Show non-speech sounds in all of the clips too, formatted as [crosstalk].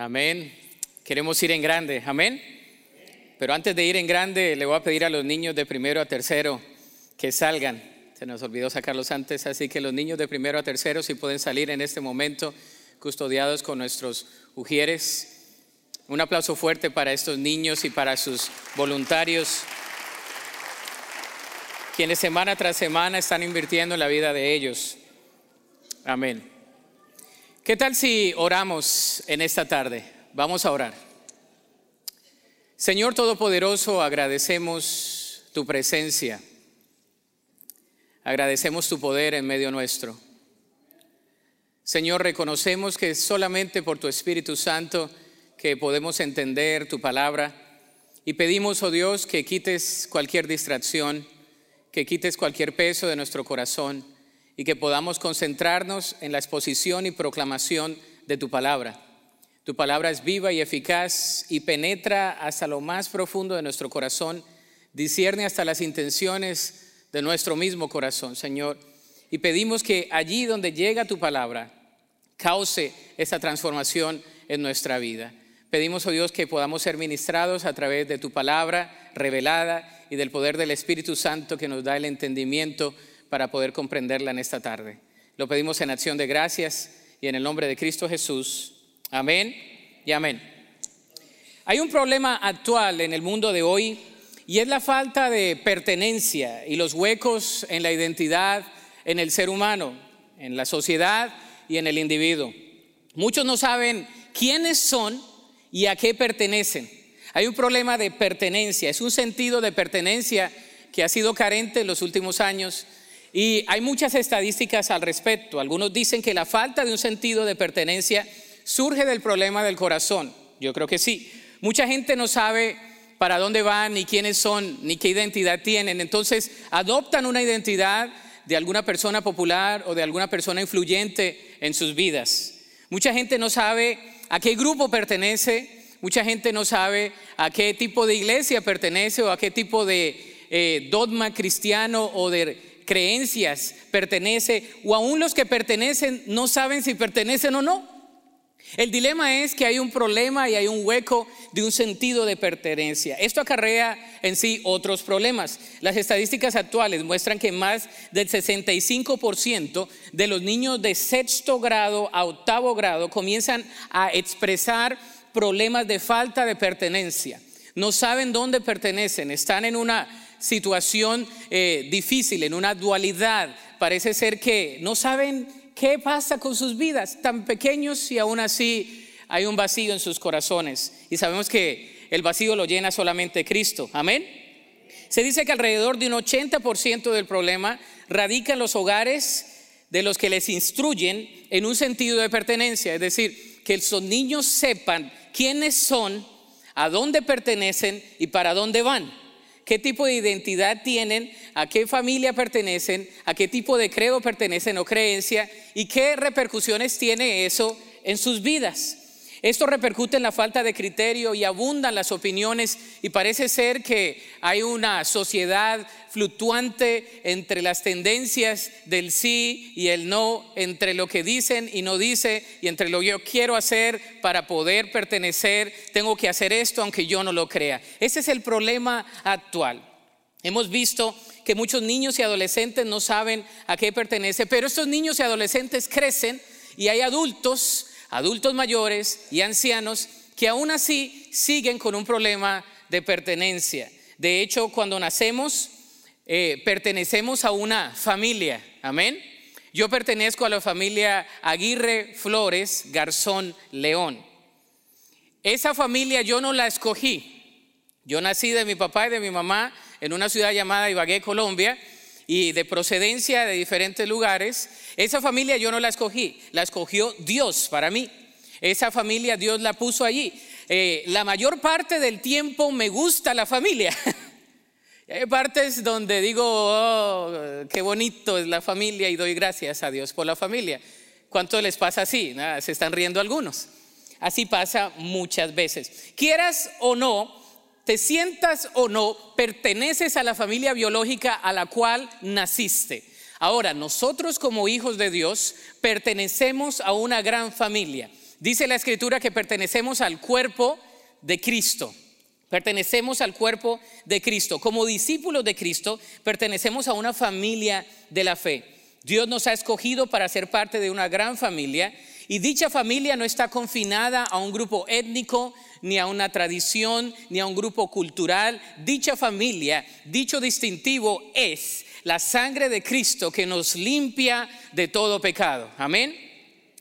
Amén. Queremos ir en grande. Amén. Pero antes de ir en grande, le voy a pedir a los niños de primero a tercero que salgan. Se nos olvidó sacarlos antes, así que los niños de primero a tercero, si pueden salir en este momento, custodiados con nuestros ujieres. Un aplauso fuerte para estos niños y para sus voluntarios, quienes semana tras semana están invirtiendo en la vida de ellos. Amén. ¿Qué tal si oramos en esta tarde? Vamos a orar. Señor Todopoderoso, agradecemos tu presencia. Agradecemos tu poder en medio nuestro. Señor, reconocemos que solamente por tu Espíritu Santo que podemos entender tu palabra y pedimos, oh Dios, que quites cualquier distracción, que quites cualquier peso de nuestro corazón y que podamos concentrarnos en la exposición y proclamación de tu palabra. Tu palabra es viva y eficaz y penetra hasta lo más profundo de nuestro corazón, discierne hasta las intenciones de nuestro mismo corazón, Señor. Y pedimos que allí donde llega tu palabra, cause esa transformación en nuestra vida. Pedimos, oh Dios, que podamos ser ministrados a través de tu palabra revelada y del poder del Espíritu Santo que nos da el entendimiento para poder comprenderla en esta tarde. Lo pedimos en acción de gracias y en el nombre de Cristo Jesús. Amén y amén. Hay un problema actual en el mundo de hoy y es la falta de pertenencia y los huecos en la identidad en el ser humano, en la sociedad y en el individuo. Muchos no saben quiénes son y a qué pertenecen. Hay un problema de pertenencia, es un sentido de pertenencia que ha sido carente en los últimos años y hay muchas estadísticas al respecto. Algunos dicen que la falta de un sentido de pertenencia surge del problema del corazón. Yo creo que sí. Mucha gente no sabe para dónde van, ni quiénes son, ni qué identidad tienen. Entonces adoptan una identidad de alguna persona popular o de alguna persona influyente en sus vidas. Mucha gente no sabe a qué grupo pertenece, mucha gente no sabe a qué tipo de iglesia pertenece o a qué tipo de eh, dogma cristiano o de creencias pertenece, o aún los que pertenecen no saben si pertenecen o no. El dilema es que hay un problema y hay un hueco de un sentido de pertenencia. Esto acarrea en sí otros problemas. Las estadísticas actuales muestran que más del 65% de los niños de sexto grado a octavo grado comienzan a expresar problemas de falta de pertenencia. No saben dónde pertenecen, están en una situación eh, difícil, en una dualidad. Parece ser que no saben qué pasa con sus vidas, tan pequeños y aún así hay un vacío en sus corazones. Y sabemos que el vacío lo llena solamente Cristo. Amén. Se dice que alrededor de un 80% del problema radica en los hogares de los que les instruyen en un sentido de pertenencia, es decir, que esos niños sepan quiénes son, a dónde pertenecen y para dónde van qué tipo de identidad tienen, a qué familia pertenecen, a qué tipo de credo pertenecen o creencia y qué repercusiones tiene eso en sus vidas. Esto repercute en la falta de criterio y abundan las opiniones y parece ser que hay una sociedad fluctuante entre las tendencias del sí y el no, entre lo que dicen y no dice y entre lo que yo quiero hacer para poder pertenecer, tengo que hacer esto aunque yo no lo crea. Ese es el problema actual. Hemos visto que muchos niños y adolescentes no saben a qué pertenece, pero estos niños y adolescentes crecen y hay adultos adultos mayores y ancianos que aún así siguen con un problema de pertenencia. De hecho, cuando nacemos, eh, pertenecemos a una familia. Amén. Yo pertenezco a la familia Aguirre Flores Garzón León. Esa familia yo no la escogí. Yo nací de mi papá y de mi mamá en una ciudad llamada Ibagué, Colombia, y de procedencia de diferentes lugares. Esa familia yo no la escogí, la escogió Dios para mí. Esa familia Dios la puso allí. Eh, la mayor parte del tiempo me gusta la familia. [laughs] Hay partes donde digo, oh, qué bonito es la familia y doy gracias a Dios por la familia. ¿Cuánto les pasa así? se están riendo algunos. Así pasa muchas veces. Quieras o no, te sientas o no, perteneces a la familia biológica a la cual naciste. Ahora, nosotros como hijos de Dios pertenecemos a una gran familia. Dice la escritura que pertenecemos al cuerpo de Cristo. Pertenecemos al cuerpo de Cristo. Como discípulos de Cristo, pertenecemos a una familia de la fe. Dios nos ha escogido para ser parte de una gran familia y dicha familia no está confinada a un grupo étnico, ni a una tradición, ni a un grupo cultural. Dicha familia, dicho distintivo es la sangre de Cristo que nos limpia de todo pecado. Amén.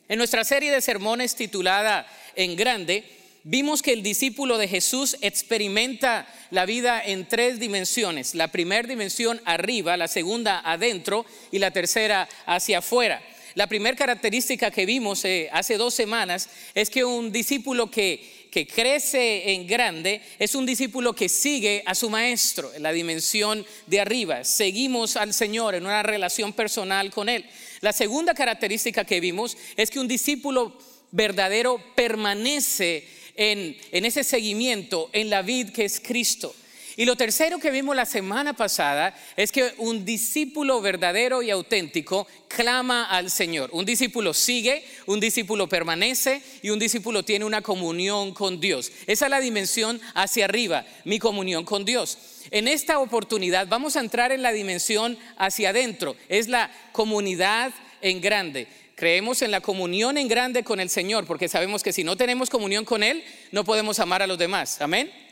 En nuestra serie de sermones titulada En Grande, vimos que el discípulo de Jesús experimenta la vida en tres dimensiones. La primera dimensión arriba, la segunda adentro y la tercera hacia afuera. La primera característica que vimos eh, hace dos semanas es que un discípulo que que crece en grande es un discípulo que sigue a su maestro en la dimensión de arriba. Seguimos al Señor en una relación personal con Él. La segunda característica que vimos es que un discípulo verdadero permanece en, en ese seguimiento, en la vid que es Cristo. Y lo tercero que vimos la semana pasada es que un discípulo verdadero y auténtico clama al Señor. Un discípulo sigue, un discípulo permanece y un discípulo tiene una comunión con Dios. Esa es la dimensión hacia arriba, mi comunión con Dios. En esta oportunidad vamos a entrar en la dimensión hacia adentro, es la comunidad en grande. Creemos en la comunión en grande con el Señor, porque sabemos que si no tenemos comunión con Él, no podemos amar a los demás. Amén.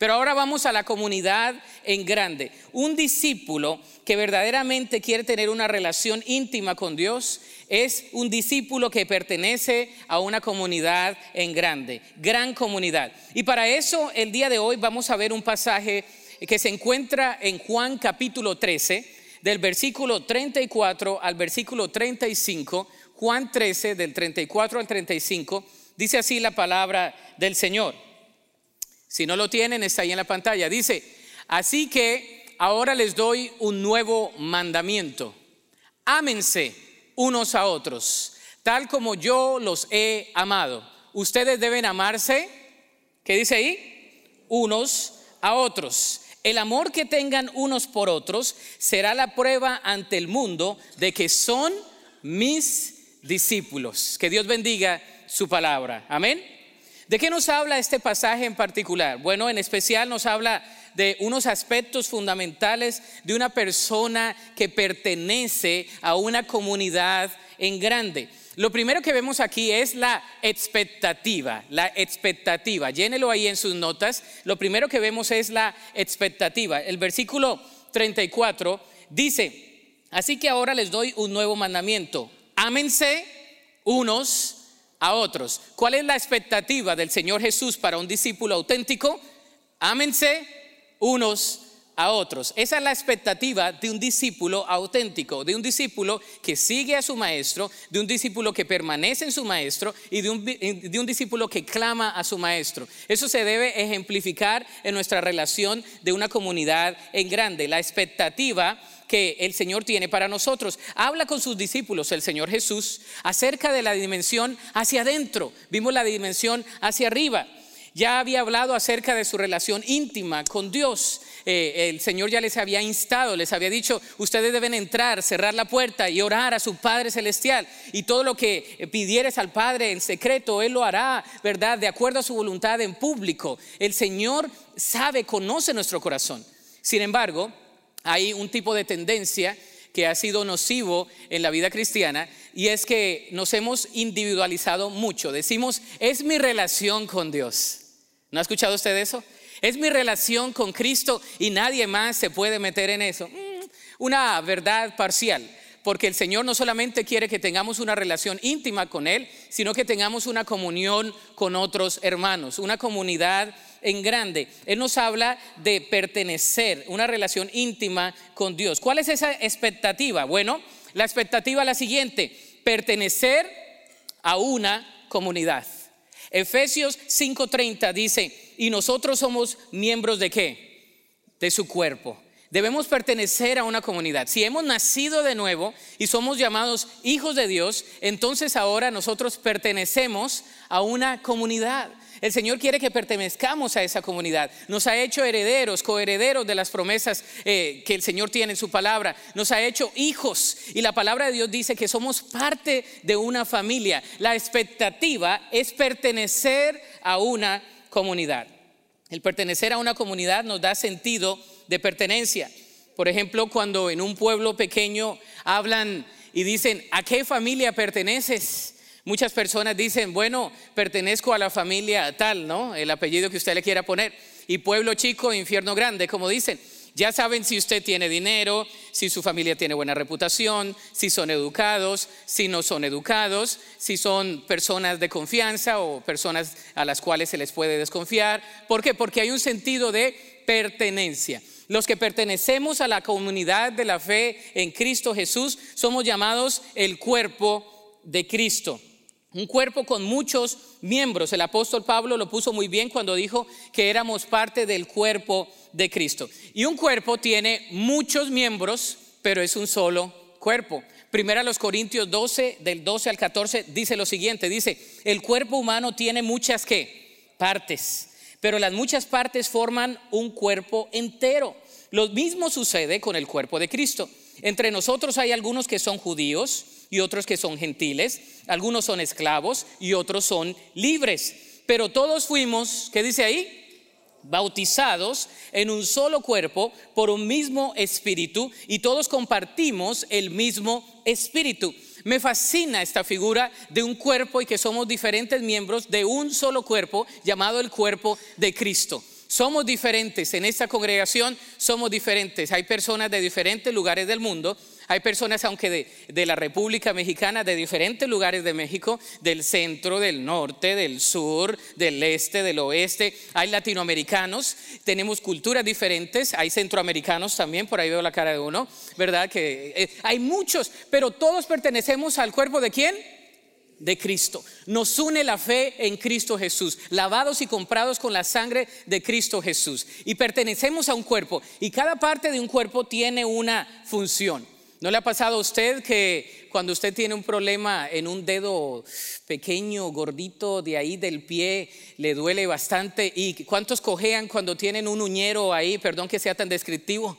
Pero ahora vamos a la comunidad en grande. Un discípulo que verdaderamente quiere tener una relación íntima con Dios es un discípulo que pertenece a una comunidad en grande, gran comunidad. Y para eso el día de hoy vamos a ver un pasaje que se encuentra en Juan capítulo 13, del versículo 34 al versículo 35. Juan 13, del 34 al 35, dice así la palabra del Señor. Si no lo tienen, está ahí en la pantalla. Dice, así que ahora les doy un nuevo mandamiento. Ámense unos a otros, tal como yo los he amado. Ustedes deben amarse, ¿qué dice ahí? Unos a otros. El amor que tengan unos por otros será la prueba ante el mundo de que son mis discípulos. Que Dios bendiga su palabra. Amén. ¿De qué nos habla este pasaje en particular? Bueno, en especial nos habla de unos aspectos fundamentales de una persona que pertenece a una comunidad en grande. Lo primero que vemos aquí es la expectativa, la expectativa. Llénelo ahí en sus notas. Lo primero que vemos es la expectativa. El versículo 34 dice, así que ahora les doy un nuevo mandamiento. Ámense unos a otros. ¿Cuál es la expectativa del Señor Jesús para un discípulo auténtico? Ámense unos a otros. Esa es la expectativa de un discípulo auténtico, de un discípulo que sigue a su maestro, de un discípulo que permanece en su maestro y de un, de un, discípulo que clama a su maestro. Eso se debe ejemplificar en nuestra relación de una comunidad en grande. La expectativa que el Señor tiene para nosotros. Habla con sus discípulos, el Señor Jesús, acerca de la dimensión hacia adentro. Vimos la dimensión hacia arriba. Ya había hablado acerca de su relación íntima con Dios. Eh, el Señor ya les había instado, les había dicho, ustedes deben entrar, cerrar la puerta y orar a su Padre Celestial. Y todo lo que pidieres al Padre en secreto, Él lo hará, ¿verdad? De acuerdo a su voluntad en público. El Señor sabe, conoce nuestro corazón. Sin embargo, hay un tipo de tendencia que ha sido nocivo en la vida cristiana y es que nos hemos individualizado mucho. Decimos, es mi relación con Dios. ¿No ha escuchado usted eso? Es mi relación con Cristo y nadie más se puede meter en eso. Mm, una verdad parcial, porque el Señor no solamente quiere que tengamos una relación íntima con Él, sino que tengamos una comunión con otros hermanos, una comunidad en grande. Él nos habla de pertenecer, una relación íntima con Dios. ¿Cuál es esa expectativa? Bueno, la expectativa es la siguiente, pertenecer a una comunidad. Efesios 5:30 dice, y nosotros somos miembros de qué? De su cuerpo. Debemos pertenecer a una comunidad. Si hemos nacido de nuevo y somos llamados hijos de Dios, entonces ahora nosotros pertenecemos a una comunidad. El Señor quiere que pertenezcamos a esa comunidad. Nos ha hecho herederos, coherederos de las promesas eh, que el Señor tiene en su palabra. Nos ha hecho hijos. Y la palabra de Dios dice que somos parte de una familia. La expectativa es pertenecer a una comunidad. El pertenecer a una comunidad nos da sentido de pertenencia. Por ejemplo, cuando en un pueblo pequeño hablan y dicen, ¿a qué familia perteneces? Muchas personas dicen, bueno, pertenezco a la familia tal, ¿no? El apellido que usted le quiera poner. Y pueblo chico, infierno grande, como dicen. Ya saben si usted tiene dinero, si su familia tiene buena reputación, si son educados, si no son educados, si son personas de confianza o personas a las cuales se les puede desconfiar. ¿Por qué? Porque hay un sentido de pertenencia. Los que pertenecemos a la comunidad de la fe en Cristo Jesús somos llamados el cuerpo de Cristo. Un cuerpo con muchos miembros. El apóstol Pablo lo puso muy bien cuando dijo que éramos parte del cuerpo de Cristo. Y un cuerpo tiene muchos miembros, pero es un solo cuerpo. Primera los Corintios 12, del 12 al 14, dice lo siguiente, dice, el cuerpo humano tiene muchas ¿qué? partes, pero las muchas partes forman un cuerpo entero. Lo mismo sucede con el cuerpo de Cristo. Entre nosotros hay algunos que son judíos y otros que son gentiles, algunos son esclavos y otros son libres, pero todos fuimos, ¿qué dice ahí? bautizados en un solo cuerpo por un mismo espíritu y todos compartimos el mismo espíritu. Me fascina esta figura de un cuerpo y que somos diferentes miembros de un solo cuerpo llamado el cuerpo de Cristo. Somos diferentes, en esta congregación somos diferentes. Hay personas de diferentes lugares del mundo, hay personas, aunque de, la República Mexicana, de diferentes lugares de México, del centro, del norte, del sur, del este, del oeste. Hay latinoamericanos, tenemos culturas diferentes, hay centroamericanos también, por ahí veo la cara de uno, ¿verdad? Que eh, hay muchos, pero todos pertenecemos al cuerpo de quién? de Cristo. Nos une la fe en Cristo Jesús, lavados y comprados con la sangre de Cristo Jesús. Y pertenecemos a un cuerpo. Y cada parte de un cuerpo tiene una función. ¿No le ha pasado a usted que cuando usted tiene un problema en un dedo pequeño, gordito, de ahí del pie, le duele bastante? ¿Y cuántos cojean cuando tienen un uñero ahí? Perdón que sea tan descriptivo.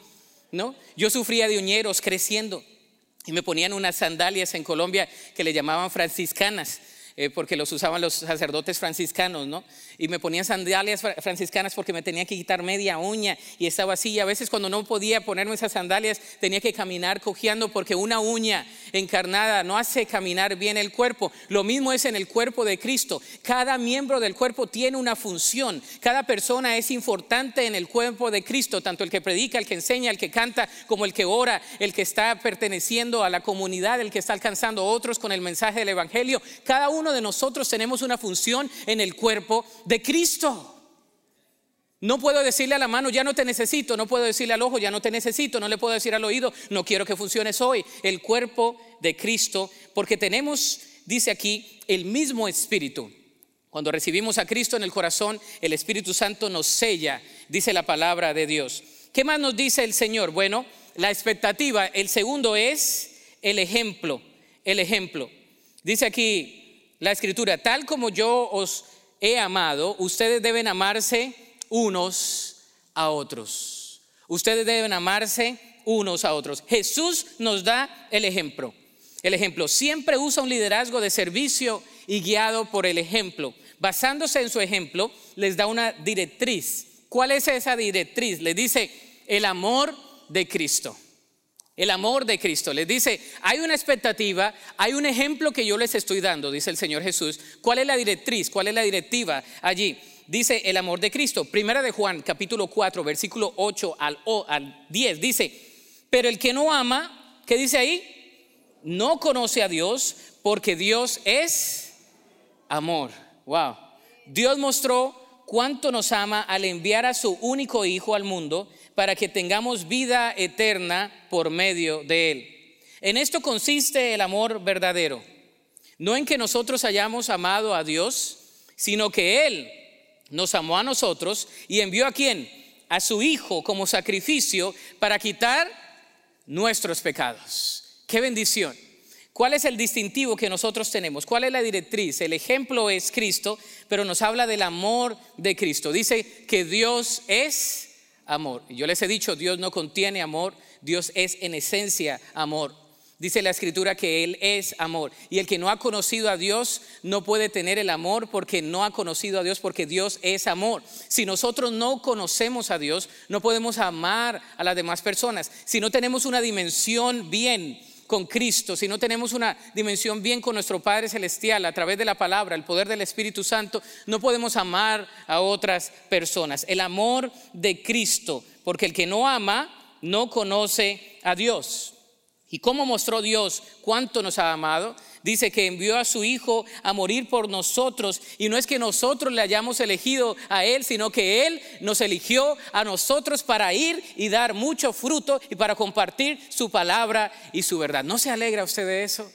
¿No? Yo sufría de uñeros creciendo. Y me ponían unas sandalias en Colombia que le llamaban franciscanas. Eh, porque los usaban los sacerdotes franciscanos, ¿no? Y me ponían sandalias franciscanas porque me tenía que quitar media uña y estaba así. Y a veces cuando no podía ponerme esas sandalias tenía que caminar cojeando porque una uña encarnada no hace caminar bien el cuerpo. Lo mismo es en el cuerpo de Cristo. Cada miembro del cuerpo tiene una función. Cada persona es importante en el cuerpo de Cristo, tanto el que predica, el que enseña, el que canta, como el que ora, el que está perteneciendo a la comunidad, el que está alcanzando a otros con el mensaje del Evangelio. Cada uno uno de nosotros tenemos una función en el cuerpo de Cristo. No puedo decirle a la mano, ya no te necesito, no puedo decirle al ojo, ya no te necesito, no le puedo decir al oído, no quiero que funciones hoy. El cuerpo de Cristo, porque tenemos, dice aquí, el mismo espíritu. Cuando recibimos a Cristo en el corazón, el Espíritu Santo nos sella, dice la palabra de Dios. ¿Qué más nos dice el Señor? Bueno, la expectativa, el segundo es el ejemplo, el ejemplo. Dice aquí, la escritura, tal como yo os he amado, ustedes deben amarse unos a otros. Ustedes deben amarse unos a otros. Jesús nos da el ejemplo. El ejemplo siempre usa un liderazgo de servicio y guiado por el ejemplo. Basándose en su ejemplo, les da una directriz. ¿Cuál es esa directriz? Le dice el amor de Cristo. El amor de Cristo. Les dice, hay una expectativa, hay un ejemplo que yo les estoy dando, dice el Señor Jesús. ¿Cuál es la directriz? ¿Cuál es la directiva allí? Dice el amor de Cristo. Primera de Juan, capítulo 4, versículo 8 al, al 10. Dice, pero el que no ama, ¿qué dice ahí? No conoce a Dios porque Dios es amor. Wow. Dios mostró cuánto nos ama al enviar a su único Hijo al mundo para que tengamos vida eterna por medio de Él. En esto consiste el amor verdadero. No en que nosotros hayamos amado a Dios, sino que Él nos amó a nosotros y envió a quién? A su Hijo como sacrificio para quitar nuestros pecados. Qué bendición. ¿Cuál es el distintivo que nosotros tenemos? ¿Cuál es la directriz? El ejemplo es Cristo, pero nos habla del amor de Cristo. Dice que Dios es amor. Yo les he dicho, Dios no contiene amor, Dios es en esencia amor. Dice la escritura que Él es amor. Y el que no ha conocido a Dios no puede tener el amor porque no ha conocido a Dios porque Dios es amor. Si nosotros no conocemos a Dios, no podemos amar a las demás personas. Si no tenemos una dimensión bien con Cristo, si no tenemos una dimensión bien con nuestro Padre Celestial a través de la palabra, el poder del Espíritu Santo, no podemos amar a otras personas. El amor de Cristo, porque el que no ama no conoce a Dios. ¿Y cómo mostró Dios cuánto nos ha amado? Dice que envió a su Hijo a morir por nosotros. Y no es que nosotros le hayamos elegido a Él, sino que Él nos eligió a nosotros para ir y dar mucho fruto y para compartir su palabra y su verdad. ¿No se alegra usted de eso?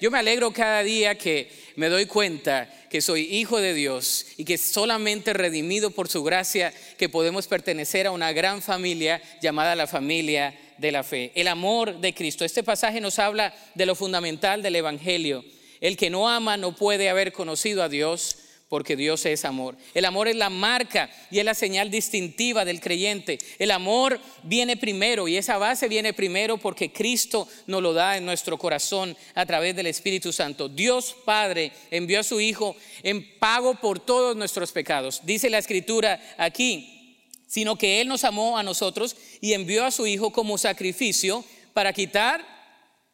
Yo me alegro cada día que me doy cuenta que soy hijo de Dios y que solamente redimido por su gracia que podemos pertenecer a una gran familia llamada la familia de la fe, el amor de Cristo. Este pasaje nos habla de lo fundamental del Evangelio. El que no ama no puede haber conocido a Dios porque Dios es amor. El amor es la marca y es la señal distintiva del creyente. El amor viene primero y esa base viene primero porque Cristo nos lo da en nuestro corazón a través del Espíritu Santo. Dios Padre envió a su Hijo en pago por todos nuestros pecados. Dice la Escritura aquí, sino que Él nos amó a nosotros y envió a su Hijo como sacrificio para quitar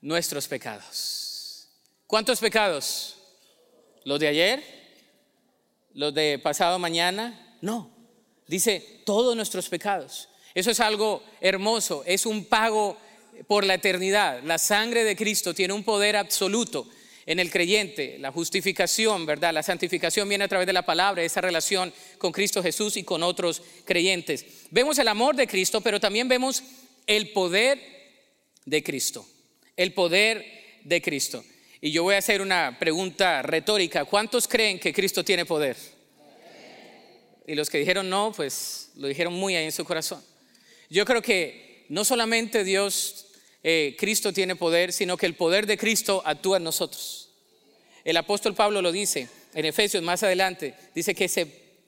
nuestros pecados. ¿Cuántos pecados? ¿Los de ayer? ¿Los de pasado mañana? No. Dice todos nuestros pecados. Eso es algo hermoso, es un pago por la eternidad. La sangre de Cristo tiene un poder absoluto en el creyente, la justificación, ¿verdad? La santificación viene a través de la palabra, esa relación con Cristo Jesús y con otros creyentes. Vemos el amor de Cristo, pero también vemos el poder de Cristo. El poder de Cristo. Y yo voy a hacer una pregunta retórica. ¿Cuántos creen que Cristo tiene poder? Y los que dijeron no, pues lo dijeron muy ahí en su corazón. Yo creo que no solamente Dios eh, Cristo tiene poder, sino que el poder de Cristo actúa en nosotros. El apóstol Pablo lo dice en Efesios más adelante, dice que ese,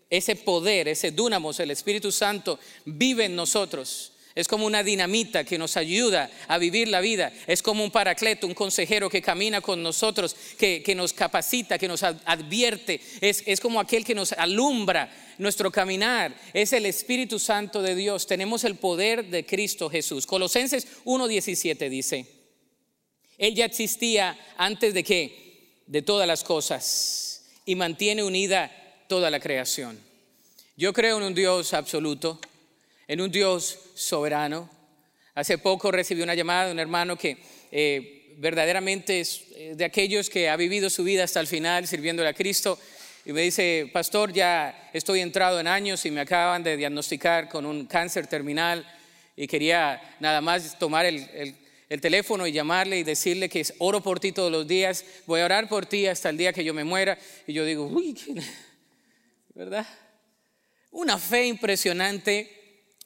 ese poder, ese dunamos, el Espíritu Santo, vive en nosotros. Es como una dinamita que nos ayuda a vivir la vida. Es como un paracleto, un consejero que camina con nosotros, que, nos capacita, que nos advierte. Es, es como aquel que nos alumbra nuestro caminar. Es el Espíritu Santo de Dios. Tenemos el poder de Cristo Jesús. Colosenses 1.17 dice, Él ya existía antes de que, de todas las cosas, y mantiene unida toda la creación. Yo creo en un Dios absoluto en un Dios soberano. Hace poco recibí una llamada de un hermano que eh, verdaderamente es eh, de aquellos que ha vivido su vida hasta el final sirviéndole a Cristo. Y me dice, pastor, ya estoy entrado en años y me acaban de diagnosticar con un cáncer terminal y quería nada más tomar el, el teléfono y llamarle y decirle que oro por ti todos los días, voy a orar por ti hasta el día que yo me muera. Y yo digo, uy, ¿verdad? Una fe impresionante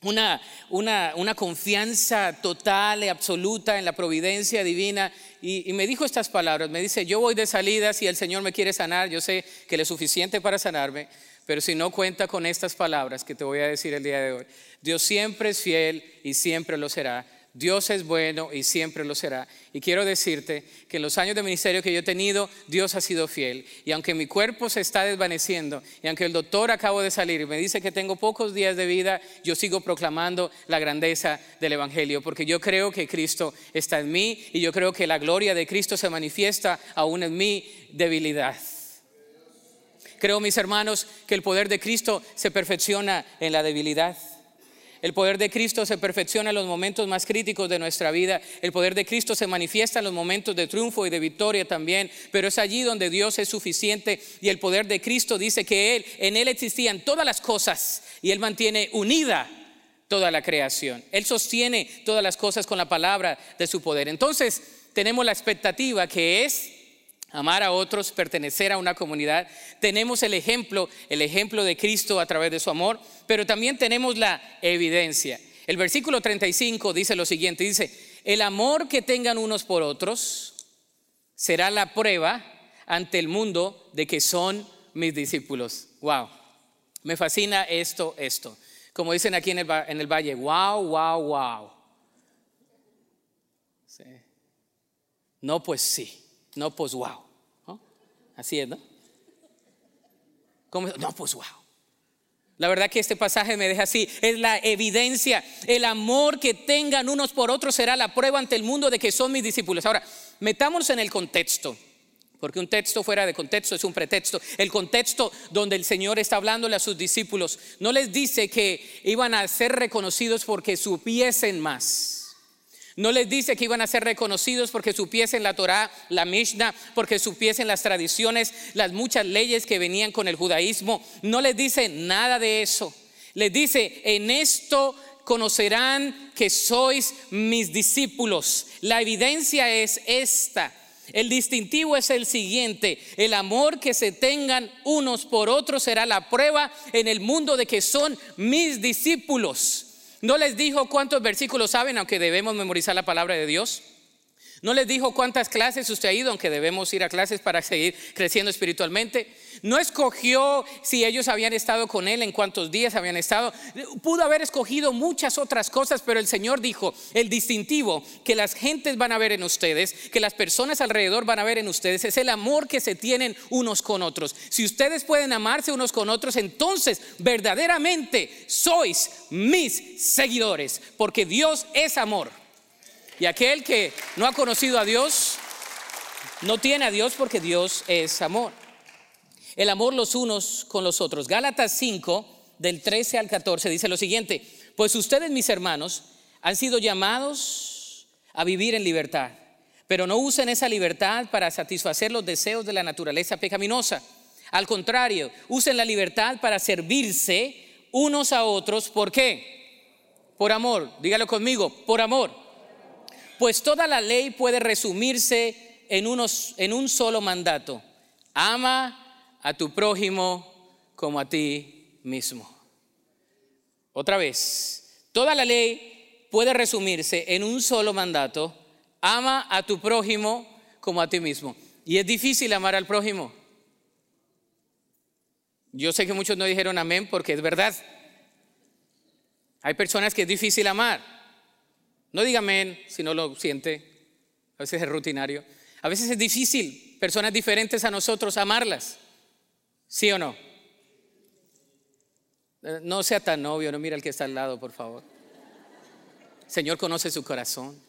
una, una, confianza total y absoluta en la providencia divina. Y, y, me dijo estas palabras, me dice, yo voy de salida, si el Señor me quiere sanar, yo sé que le es suficiente para sanarme, pero si no cuenta con estas palabras que te voy a decir el día de hoy, Dios siempre es fiel y siempre lo será Dios es bueno y siempre lo será. Y quiero decirte que en los años de ministerio que yo he tenido, Dios ha sido fiel. Y aunque mi cuerpo se está desvaneciendo, y aunque el doctor acabo de salir y me dice que tengo pocos días de vida, yo sigo proclamando la grandeza del Evangelio, porque yo creo que Cristo está en mí y yo creo que la gloria de Cristo se manifiesta aún en mi debilidad. Creo, mis hermanos, que el poder de Cristo se perfecciona en la debilidad. El poder de Cristo se perfecciona en los momentos más críticos de nuestra vida. El poder de Cristo se manifiesta en los momentos de triunfo y de victoria también. Pero es allí donde Dios es suficiente y el poder de Cristo dice que Él, en Él existían todas las cosas y Él mantiene unida toda la creación. Él sostiene todas las cosas con la palabra de su poder. Entonces tenemos la expectativa que es amar a otros, pertenecer a una comunidad. Tenemos el ejemplo, el ejemplo de Cristo a través de su amor, pero también tenemos la evidencia. El versículo 35 dice lo siguiente, dice, el amor que tengan unos por otros será la prueba ante el mundo de que son mis discípulos. Wow, me fascina esto, esto. Como dicen aquí en el, en el valle, wow, wow, wow. No, pues sí, no, pues wow. Así es, ¿no? No, pues wow. La verdad que este pasaje me deja así. Es la evidencia. El amor que tengan unos por otros será la prueba ante el mundo de que son mis discípulos. Ahora, metámonos en el contexto. Porque un texto fuera de contexto es un pretexto. El contexto donde el Señor está hablándole a sus discípulos no les dice que iban a ser reconocidos porque supiesen más. No les dice que iban a ser reconocidos porque supiesen la Torah, la Mishnah, porque supiesen las tradiciones, las muchas leyes que venían con el judaísmo. No les dice nada de eso. Les dice, en esto conocerán que sois mis discípulos. La evidencia es esta. El distintivo es el siguiente, el amor que se tengan unos por otros será la prueba en el mundo de que son mis discípulos. No les dijo cuántos versículos saben, aunque debemos memorizar la palabra de Dios. No les dijo cuántas clases usted ha ido, aunque debemos ir a clases para seguir creciendo espiritualmente. No escogió si ellos habían estado con él, en cuántos días habían estado. Pudo haber escogido muchas otras cosas, pero el Señor dijo, el distintivo que las gentes van a ver en ustedes, que las personas alrededor van a ver en ustedes, es el amor que se tienen unos con otros. Si ustedes pueden amarse unos con otros, entonces verdaderamente sois mis seguidores, porque Dios es amor. Y aquel que no ha conocido a Dios, no tiene a Dios porque Dios es amor. El amor los unos con los otros. Gálatas 5, del 13 al 14, dice lo siguiente, pues ustedes, mis hermanos, han sido llamados a vivir en libertad, pero no usen esa libertad para satisfacer los deseos de la naturaleza pecaminosa. Al contrario, usen la libertad para servirse unos a otros. ¿Por qué? Por amor. Dígalo conmigo, por amor. Pues toda la ley puede resumirse en, unos, en un solo mandato. Ama a tu prójimo como a ti mismo. Otra vez, toda la ley puede resumirse en un solo mandato. Ama a tu prójimo como a ti mismo. Y es difícil amar al prójimo. Yo sé que muchos no dijeron amén porque es verdad. Hay personas que es difícil amar. No diga amén si no lo siente. A veces es rutinario. A veces es difícil, personas diferentes a nosotros, amarlas. ¿Sí o no? Eh, no sea tan obvio, no mira al que está al lado, por favor. Señor conoce su corazón.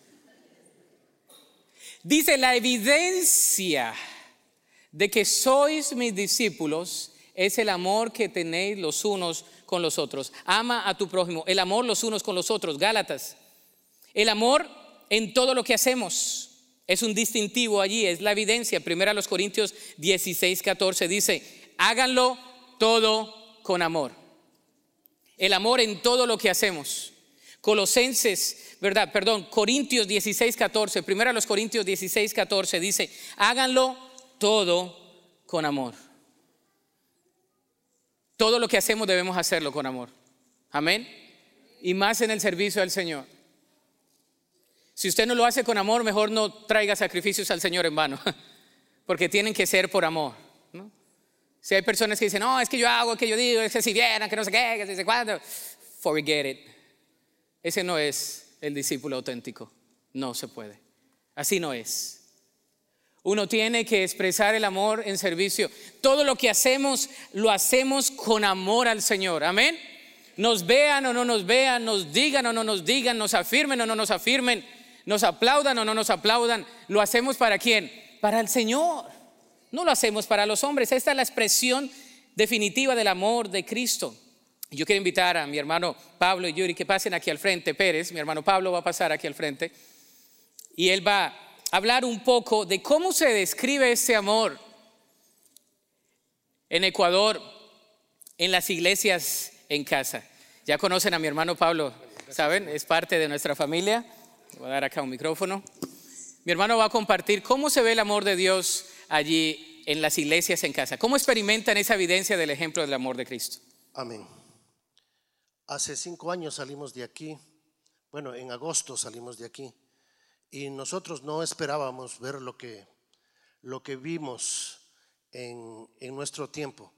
Dice la evidencia de que sois mis discípulos es el amor que tenéis los unos con los otros. Ama a tu prójimo, el amor los unos con los otros. Gálatas el amor en todo lo que hacemos es un distintivo allí, es la evidencia. Primero a los Corintios 16, 14 dice, háganlo todo con amor. El amor en todo lo que hacemos. Colosenses, ¿verdad? Perdón, Corintios 16, 14. Primero a los Corintios 16, 14 dice, háganlo todo con amor. Todo lo que hacemos debemos hacerlo con amor. Amén. Y más en el servicio al Señor. Si usted no lo hace con amor, mejor no traiga sacrificios al Señor en vano, [laughs] porque tienen que ser por amor. Si hay personas que dicen, no, es que yo hago, que yo digo, es que si vieran, que no sé qué, que no sé cuándo, forget it. Ese no es el discípulo auténtico. No se puede. Así no es. Uno tiene que expresar el amor en servicio. Todo lo que hacemos, lo hacemos con amor al Señor. Amén. Nos vean o no nos vean, nos digan o no nos digan, nos afirmen o no nos afirmen nos aplaudan o no nos aplaudan, ¿lo hacemos para quién? Para el Señor. No lo hacemos para los hombres. Esta es la expresión definitiva del amor de Cristo. Yo quiero invitar a mi hermano Pablo y Yuri que pasen aquí al frente. Pérez, mi hermano Pablo va a pasar aquí al frente. Y él va a hablar un poco de cómo se describe ese amor en Ecuador, en las iglesias en casa. Ya conocen a mi hermano Pablo, ¿saben? Es parte de nuestra familia. Voy a dar acá un micrófono. Mi hermano va a compartir cómo se ve el amor de Dios allí en las iglesias en casa. ¿Cómo experimentan esa evidencia del ejemplo del amor de Cristo? Amén. Hace cinco años salimos de aquí. Bueno, en agosto salimos de aquí. Y nosotros no esperábamos ver lo que, lo que vimos en, en nuestro tiempo.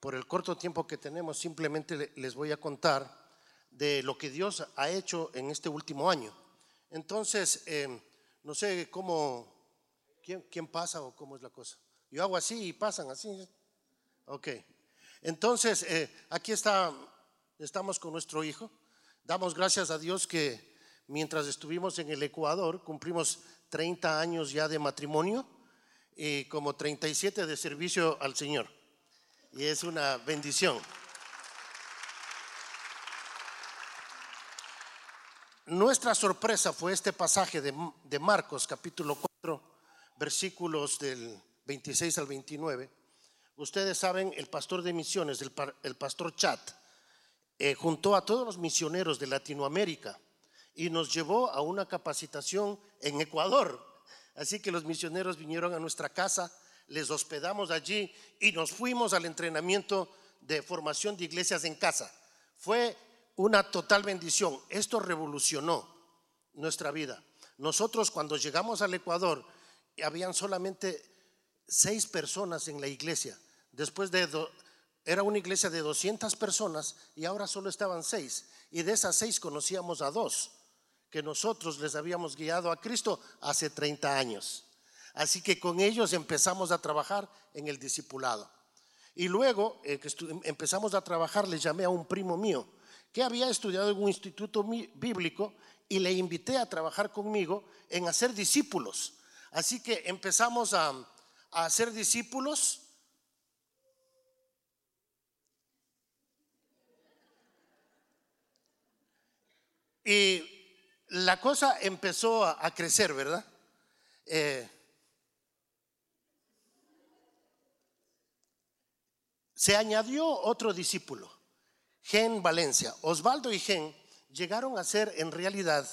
Por el corto tiempo que tenemos, simplemente les voy a contar de lo que Dios ha hecho en este último año. Entonces, eh, no sé cómo, quién, pasa o cómo es la cosa. Yo hago así y pasan así. Ok. Entonces, eh, aquí está, estamos con nuestro hijo. Damos gracias a Dios que mientras estuvimos en el Ecuador, cumplimos 30 años ya de matrimonio y como 37 de servicio al Señor. Y es una bendición. Nuestra sorpresa fue este pasaje de, de Marcos capítulo 4, versículos del 26 al 29. Ustedes saben, el pastor de misiones, el, el pastor Chat, eh, juntó a todos los misioneros de Latinoamérica y nos llevó a una capacitación en Ecuador. Así que los misioneros vinieron a nuestra casa, les hospedamos allí y nos fuimos al entrenamiento de formación de iglesias en casa. Fue una total bendición. Esto revolucionó nuestra vida. Nosotros cuando llegamos al Ecuador, habían solamente seis personas en la iglesia. Después de, era una iglesia de 200 personas y ahora solo estaban seis. Y de esas seis conocíamos a dos que nosotros les habíamos guiado a Cristo hace 30 años. Así que con ellos empezamos a trabajar en el discipulado. Y luego eh, que empezamos a trabajar, le llamé a un primo mío que había estudiado en un instituto bíblico y le invité a trabajar conmigo en hacer discípulos. Así que empezamos a, a hacer discípulos. Y la cosa empezó a, crecer, ¿verdad? Eh, se añadió otro discípulo, Gen Valencia. Osvaldo y Gen llegaron a ser en realidad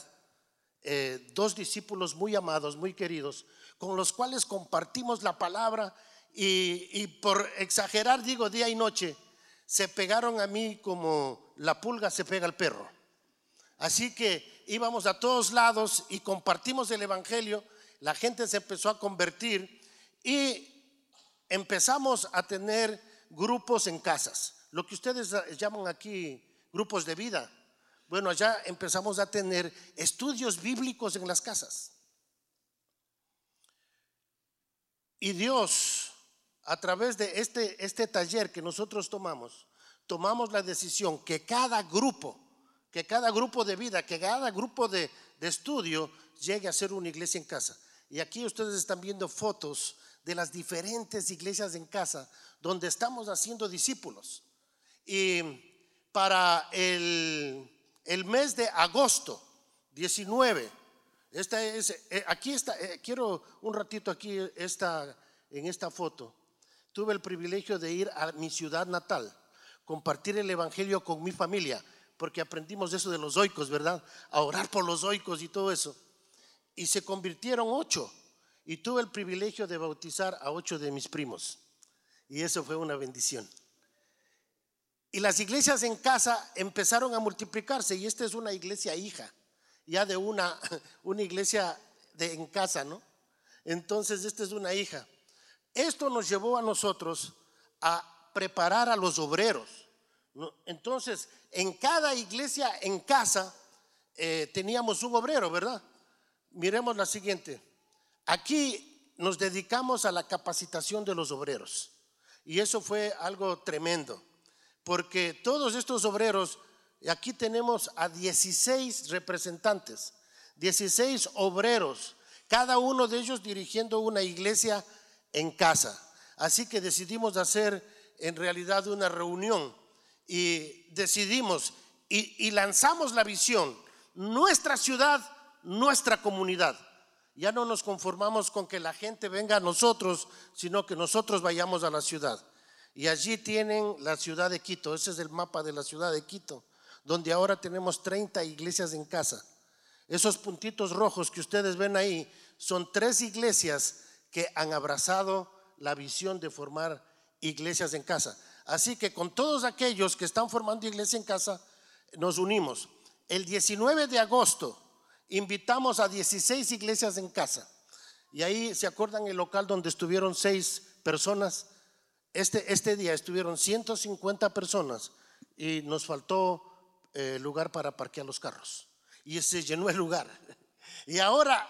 eh, dos discípulos muy amados, muy queridos, con los cuales compartimos la palabra y, y por exagerar digo día y noche, se pegaron a mí como la pulga se pega al perro. Así que íbamos a todos lados y compartimos el Evangelio, la gente se empezó a convertir y empezamos a tener grupos en casas, lo que ustedes llaman aquí grupos de vida. Bueno, allá empezamos a tener estudios bíblicos en las casas. Y Dios, a través de este, este taller que nosotros tomamos, tomamos la decisión que cada grupo, que cada grupo de vida, que cada grupo de, estudio llegue a ser una iglesia en casa. Y aquí ustedes están viendo fotos de las diferentes iglesias en casa donde estamos haciendo discípulos. Y para el, mes de agosto 19, esta es, eh, aquí está, eh, quiero un ratito aquí en esta foto. Tuve el privilegio de ir a mi ciudad natal, compartir el Evangelio con mi familia porque aprendimos eso de los oicos, ¿verdad? A orar por los oicos y todo eso. Y se convirtieron ocho. Y tuve el privilegio de bautizar a ocho de mis primos. Y eso fue una bendición. Y las iglesias en casa empezaron a multiplicarse. Y esta es una iglesia hija, ya de una, [laughs] una iglesia de, en casa, ¿no? Entonces, esta es una hija. Esto nos llevó a nosotros a preparar a los obreros entonces, en cada iglesia, en casa, eh, teníamos un obrero, ¿verdad? Miremos la siguiente. Aquí nos dedicamos a la capacitación de los obreros. Y eso fue algo tremendo, porque todos estos obreros, aquí tenemos a 16 representantes, 16 obreros, cada uno de ellos dirigiendo una iglesia en casa. Así que decidimos hacer en realidad una reunión y decidimos y, lanzamos la visión, nuestra ciudad, nuestra comunidad. Ya no nos conformamos con que la gente venga a nosotros, sino que nosotros vayamos a la ciudad. Y allí tienen la ciudad de Quito, ese es el mapa de la ciudad de Quito, donde ahora tenemos 30 iglesias en casa. Esos puntitos rojos que ustedes ven ahí son tres iglesias que han abrazado la visión de formar iglesias en casa. Así que con todos aquellos que están formando iglesia en casa, nos unimos. El 19 de agosto invitamos a 16 iglesias en casa. Y ahí, ¿se acuerdan el local donde estuvieron seis personas? Este, este día estuvieron 150 personas y nos faltó eh, lugar para parquear los carros. Y se llenó el lugar. [laughs] Y ahora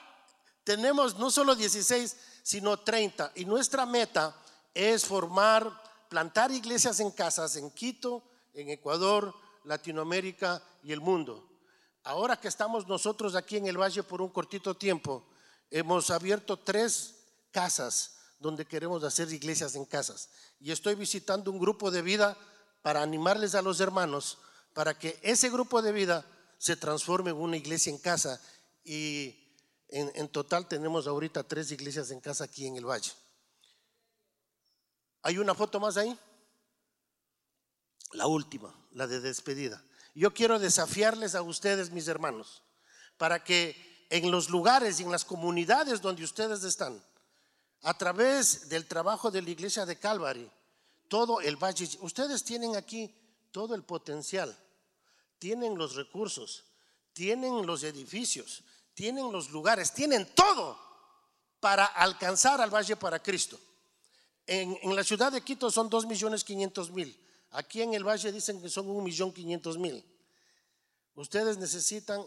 tenemos no solo 16, sino 30. Y nuestra meta es formar, plantar iglesias en casas en Quito, en Ecuador, Latinoamérica y el mundo. Ahora que estamos nosotros aquí en el valle por un cortito tiempo, hemos abierto tres casas donde queremos hacer iglesias en casas. Y estoy visitando un grupo de vida para animarles a los hermanos para que ese grupo de vida se transforme en una iglesia en casa. Y en, total tenemos ahorita tres iglesias en casa aquí en el valle. ¿Hay una foto más ahí? La última, la de despedida. Yo quiero desafiarles a ustedes, mis hermanos, para que en los lugares y en las comunidades donde ustedes están, a través del trabajo de la iglesia de Calvary, todo el valle, ustedes tienen aquí todo el potencial, tienen los recursos, tienen los edificios, tienen los lugares, tienen todo para alcanzar al Valle para Cristo. En, en la ciudad de Quito son 2 millones 500 mil. Aquí en el Valle dicen que son 1 millón 500 mil. Ustedes necesitan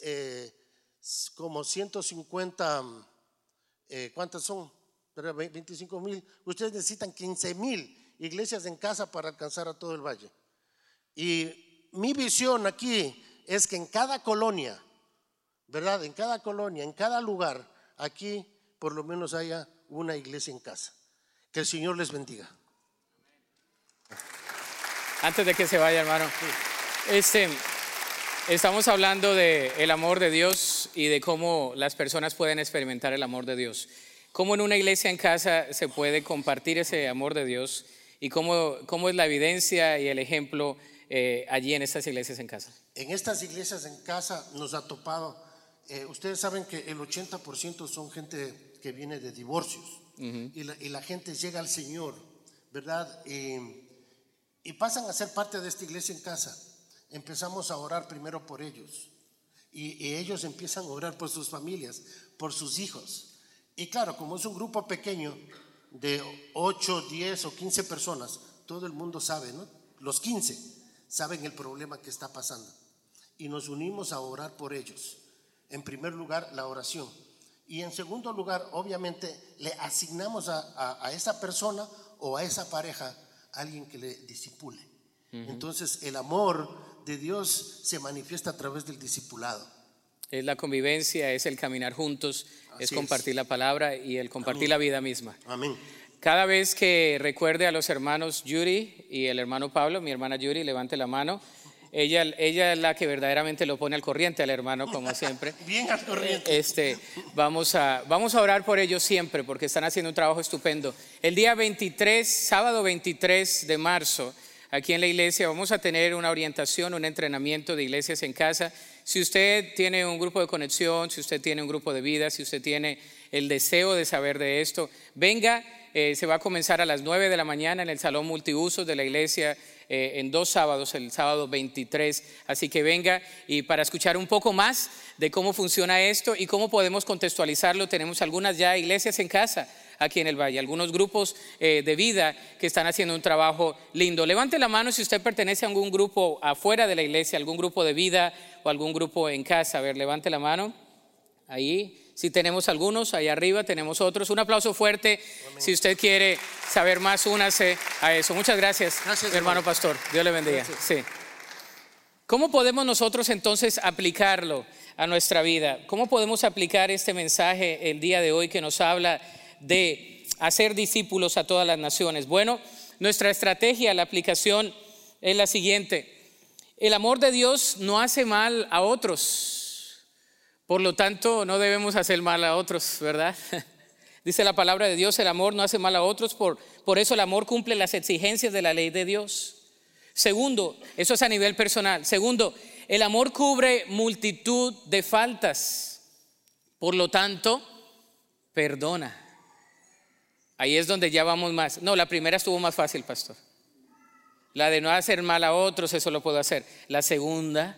eh, como 150, eh, ¿cuántas son? 25 mil. Ustedes necesitan 15 mil iglesias en casa para alcanzar a todo el valle. Y mi visión aquí es que en cada colonia, ¿verdad? En cada colonia, en cada lugar, aquí por lo menos haya una iglesia en casa. Que el Señor les bendiga. Antes de que se vaya, hermano. Este, estamos hablando de el amor de Dios y de cómo las personas pueden experimentar el amor de Dios. Cómo en una iglesia en casa se puede compartir ese amor de Dios y cómo, cómo es la evidencia y el ejemplo eh, allí en estas iglesias en casa. En estas iglesias en casa nos ha topado, eh, ustedes saben que el 80% son gente que viene de divorcios y, la, y, la, gente llega al Señor, ¿verdad? Y, y pasan a ser parte de esta iglesia en casa. Empezamos a orar primero por ellos y, ellos empiezan a orar por sus familias, por sus hijos. Y claro, como es un grupo pequeño de 8, 10 o 15 personas, todo el mundo sabe, ¿no? Los 15 saben el problema que está pasando. Y nos unimos a orar por ellos. En primer lugar, la oración. Y en segundo lugar, obviamente, le asignamos a esa persona o a esa pareja alguien que le disipule. Uh -huh. Entonces, el amor de Dios se manifiesta a través del discipulado. Es la convivencia, es el caminar juntos, Así es compartir es. la palabra y el compartir Amén. la vida misma. Amén. Cada vez que recuerde a los hermanos Yuri y el hermano Pablo, mi hermana Yuri, levante la mano. Ella, ella es la que verdaderamente lo pone al corriente al hermano, como [laughs] siempre. Bien al corriente. Este, vamos, a, vamos a orar por ellos siempre, porque están haciendo un trabajo estupendo. El día 23, sábado 23 de marzo, aquí en la iglesia, vamos a tener una orientación, un entrenamiento de iglesias en casa. Si usted tiene un grupo de conexión, si usted tiene un grupo de vida, si usted tiene el deseo de saber de esto, venga. Eh, se va a comenzar a las 9 de la mañana en el salón multiusos de la iglesia eh, en dos sábados, el sábado 23. Así que venga y para escuchar un poco más de cómo funciona esto y cómo podemos contextualizarlo, tenemos algunas ya iglesias en casa aquí en el Valle, algunos grupos eh, de vida que están haciendo un trabajo lindo. Levante la mano si usted pertenece a algún grupo afuera de la iglesia, algún grupo de vida o algún grupo en casa. A ver, levante la mano. Ahí. Si tenemos algunos, ahí arriba tenemos otros. Un aplauso fuerte. Amén. Si usted quiere saber más, únase a eso. Muchas gracias, gracias hermano, hermano pastor. Dios le bendiga. Sí. ¿Cómo podemos nosotros entonces aplicarlo a nuestra vida? ¿Cómo podemos aplicar este mensaje el día de hoy que nos habla de hacer discípulos a todas las naciones? Bueno, nuestra estrategia, la aplicación es la siguiente. El amor de Dios no hace mal a otros. Por lo tanto, no debemos hacer mal a otros, ¿verdad? [laughs] Dice la palabra de Dios, el amor no hace mal a otros, por, por eso el amor cumple las exigencias de la ley de Dios. Segundo, eso es a nivel personal. Segundo, el amor cubre multitud de faltas. Por lo tanto, perdona. Ahí es donde ya vamos más. No, la primera estuvo más fácil, pastor. La de no hacer mal a otros, eso lo puedo hacer. La segunda,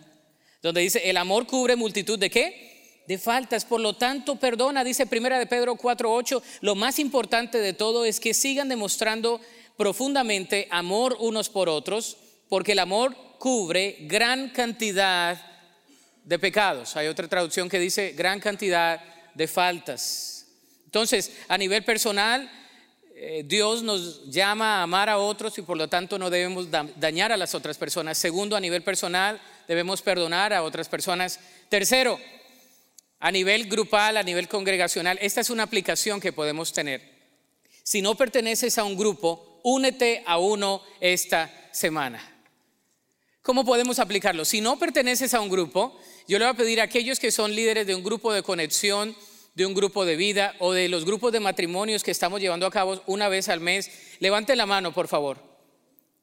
donde dice, el amor cubre multitud de qué? De faltas. Por lo tanto, perdona, dice Primera de Pedro 4:8, lo más importante de todo es que sigan demostrando profundamente amor unos por otros, porque el amor cubre gran cantidad de pecados. Hay otra traducción que dice gran cantidad de faltas. Entonces, a nivel personal, eh, Dios nos llama a amar a otros y por lo tanto no debemos dañar a las otras personas. Segundo, a nivel personal, debemos perdonar a otras personas. Tercero, a nivel grupal, a nivel congregacional, esta es una aplicación que podemos tener. Si no perteneces a un grupo, únete a uno esta semana. ¿Cómo podemos aplicarlo? Si no perteneces a un grupo, yo le voy a pedir a aquellos que son líderes de un grupo de conexión, de un grupo de vida o de los grupos de matrimonios que estamos llevando a cabo una vez al mes, levanten la mano, por favor.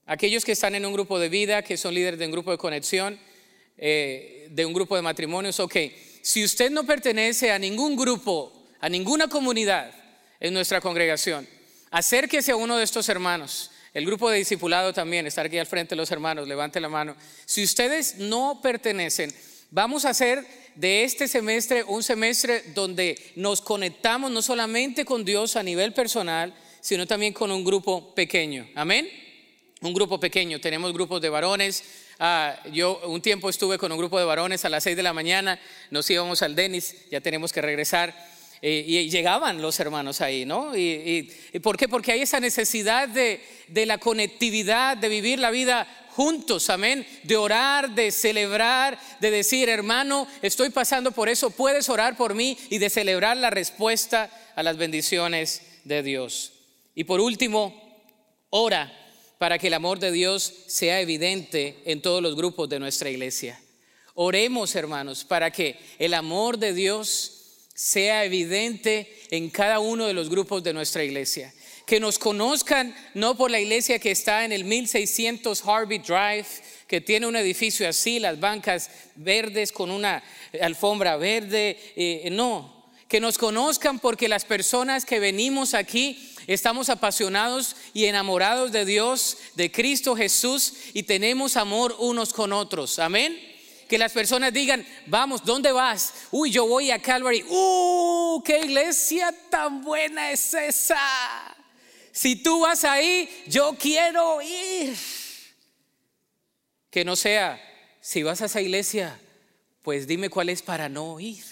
Aquellos que están en un grupo de vida, que son líderes de un grupo de conexión, eh, de un grupo de matrimonios, ok. Si usted no pertenece a ningún grupo, a ninguna comunidad en nuestra congregación, acérquese a uno de estos hermanos. El grupo de discipulado también, estar aquí al frente los hermanos, levante la mano. Si ustedes no pertenecen, vamos a hacer de este semestre un semestre donde nos conectamos no solamente con Dios a nivel personal, sino también con un grupo pequeño. Amén. Un grupo pequeño. Tenemos grupos de varones, Ah, yo un tiempo estuve con un grupo de varones a las 6 de la mañana, nos íbamos al Denis, ya tenemos que regresar. Eh, y llegaban los hermanos ahí, ¿no? Y, por qué? Porque hay esa necesidad de, de la conectividad, de vivir la vida juntos, amén, de orar, de celebrar, de decir, hermano, estoy pasando por eso, puedes orar por mí y de celebrar la respuesta a las bendiciones de Dios. Y por último, ora para que el amor de Dios sea evidente en todos los grupos de nuestra iglesia. Oremos, hermanos, para que el amor de Dios sea evidente en cada uno de los grupos de nuestra iglesia. Que nos conozcan no por la iglesia que está en el 1600 Harvey Drive, que tiene un edificio así, las bancas verdes con una alfombra verde, eh, no. Que nos conozcan porque las personas que venimos aquí estamos apasionados y enamorados de Dios, de Cristo Jesús y tenemos amor unos con otros. Amén. Que las personas digan, vamos, ¿dónde vas? Uy, yo voy a Calvary. ¡Uh! ¡Qué iglesia tan buena es esa! Si tú vas ahí, yo quiero ir. Que no sea, si vas a esa iglesia, pues dime cuál es para no ir.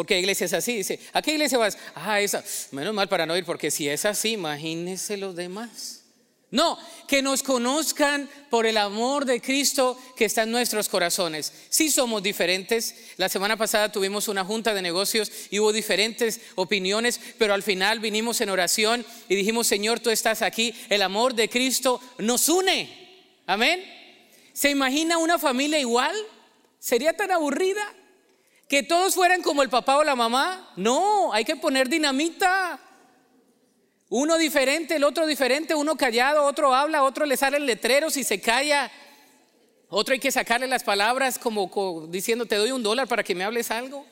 Porque hay iglesias así, dice, ¿a qué iglesia vas? Ah, esa, menos mal para no ir, porque si es así, imagínense los demás. No, que nos conozcan por el amor de Cristo que está en nuestros corazones. Sí somos diferentes. La semana pasada tuvimos una junta de negocios y hubo diferentes opiniones, pero al final vinimos en oración y dijimos, Señor, tú estás aquí. El amor de Cristo nos une. Amén. ¿Se imagina una familia igual? ¿Sería tan aburrida? Que todos fueran como el papá o la mamá. No, hay que poner dinamita. Uno diferente, el otro diferente, uno callado, otro habla, otro le salen letreros y se calla. Otro hay que sacarle las palabras como, diciendo, te doy un dólar para que me hables algo.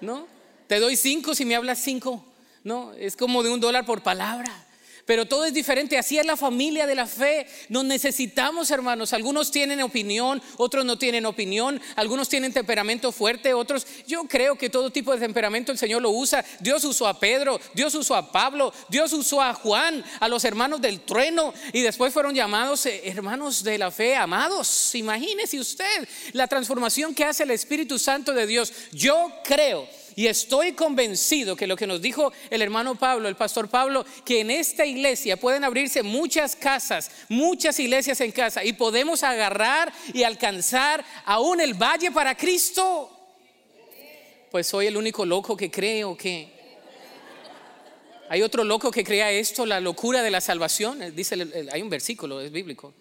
¿No? Te doy cinco si me hablas cinco. No, es como de un dólar por palabra pero todo es diferente. Así es la familia de la fe. Nos necesitamos, hermanos. Algunos tienen opinión, otros no tienen opinión. Algunos tienen temperamento fuerte, otros. Yo creo que todo tipo de temperamento el Señor lo usa. Dios usó a Pedro, Dios usó a Pablo, Dios usó a Juan, a los hermanos del trueno y después fueron llamados eh, hermanos de la fe, amados. Imagínese usted la transformación que hace el Espíritu Santo de Dios. Yo creo y estoy convencido que lo que nos dijo el hermano Pablo, el pastor Pablo, que en esta iglesia pueden abrirse muchas casas, muchas iglesias en casa y podemos agarrar y alcanzar aún el valle para Cristo. Pues soy el único loco que creo que hay otro loco que crea esto, la locura de la salvación. Dice, hay un versículo, es bíblico,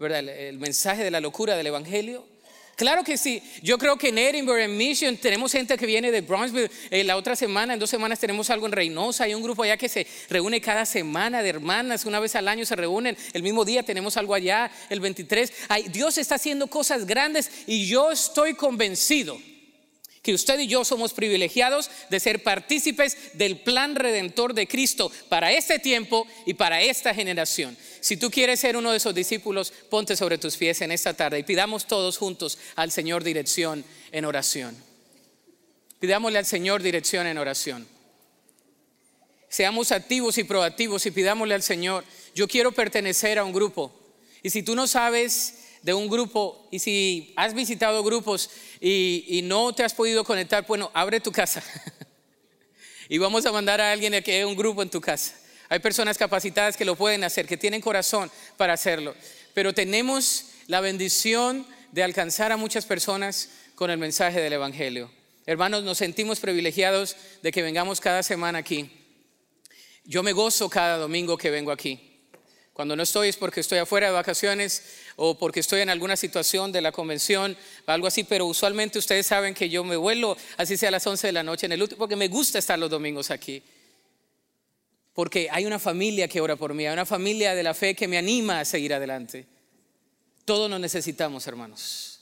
¿verdad? el mensaje de la locura del evangelio. Claro que sí. Yo creo que en Edinburgh, en Mission, tenemos gente que viene de Bronxville. Eh, la otra semana, en dos semanas, tenemos algo en Reynosa. Hay un grupo allá que se reúne cada semana de hermanas. Una vez al año se reúnen. El mismo día tenemos algo allá, el 23. Dios está haciendo cosas grandes y yo estoy convencido que usted y yo somos privilegiados de ser partícipes del plan redentor de Cristo para este tiempo y para esta generación. Si tú quieres ser uno de esos discípulos, ponte sobre tus pies en esta tarde y pidamos todos juntos al Señor dirección en oración. Pidámosle al Señor dirección en oración. Seamos activos y proactivos y pidámosle al Señor, yo quiero pertenecer a un grupo. Y si tú no sabes de un grupo y si has visitado grupos y, no te has podido conectar, bueno, abre tu casa. [laughs] y vamos a mandar a alguien a que un grupo en tu casa. Hay personas capacitadas que lo pueden hacer, que tienen corazón para hacerlo. Pero tenemos la bendición de alcanzar a muchas personas con el mensaje del Evangelio. Hermanos, nos sentimos privilegiados de que vengamos cada semana aquí. Yo me gozo cada domingo que vengo aquí. Cuando no estoy es porque estoy afuera de vacaciones o porque estoy en alguna situación de la convención algo así, pero usualmente ustedes saben que yo me vuelo, así sea a las 11 de la noche en el último, porque me gusta estar los domingos aquí. Porque hay una familia que ora por mí, hay una familia de la fe que me anima a seguir adelante. Todos nos necesitamos, hermanos.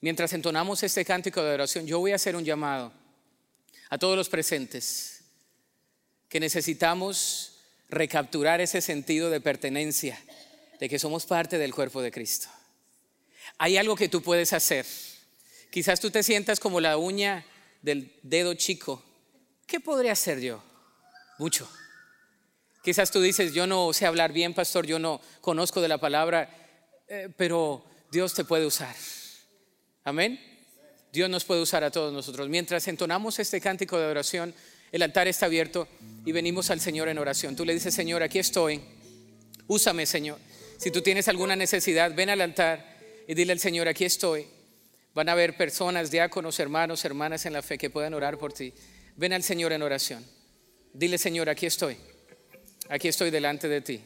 Mientras entonamos este cántico de oración, yo voy a hacer un llamado a todos los presentes que necesitamos recapturar ese sentido de pertenencia, de que somos parte del cuerpo de Cristo. Hay algo que tú puedes hacer. Quizás tú te sientas como la uña del dedo chico. ¿Qué podría hacer yo? Mucho. Quizás tú dices, yo no sé hablar bien, pastor, yo no conozco de la palabra, eh, pero Dios te puede usar. Amén. Dios nos puede usar a todos nosotros. Mientras entonamos este cántico de oración, el altar está abierto y venimos al Señor en oración. Tú le dices, Señor, aquí estoy. Úsame, Señor. Si tú tienes alguna necesidad, ven al altar y dile al Señor, aquí estoy. Van a haber personas, diáconos, hermanos, hermanas en la fe que puedan orar por ti. Ven al Señor en oración. Dile, Señor, aquí estoy. Aquí estoy delante de ti.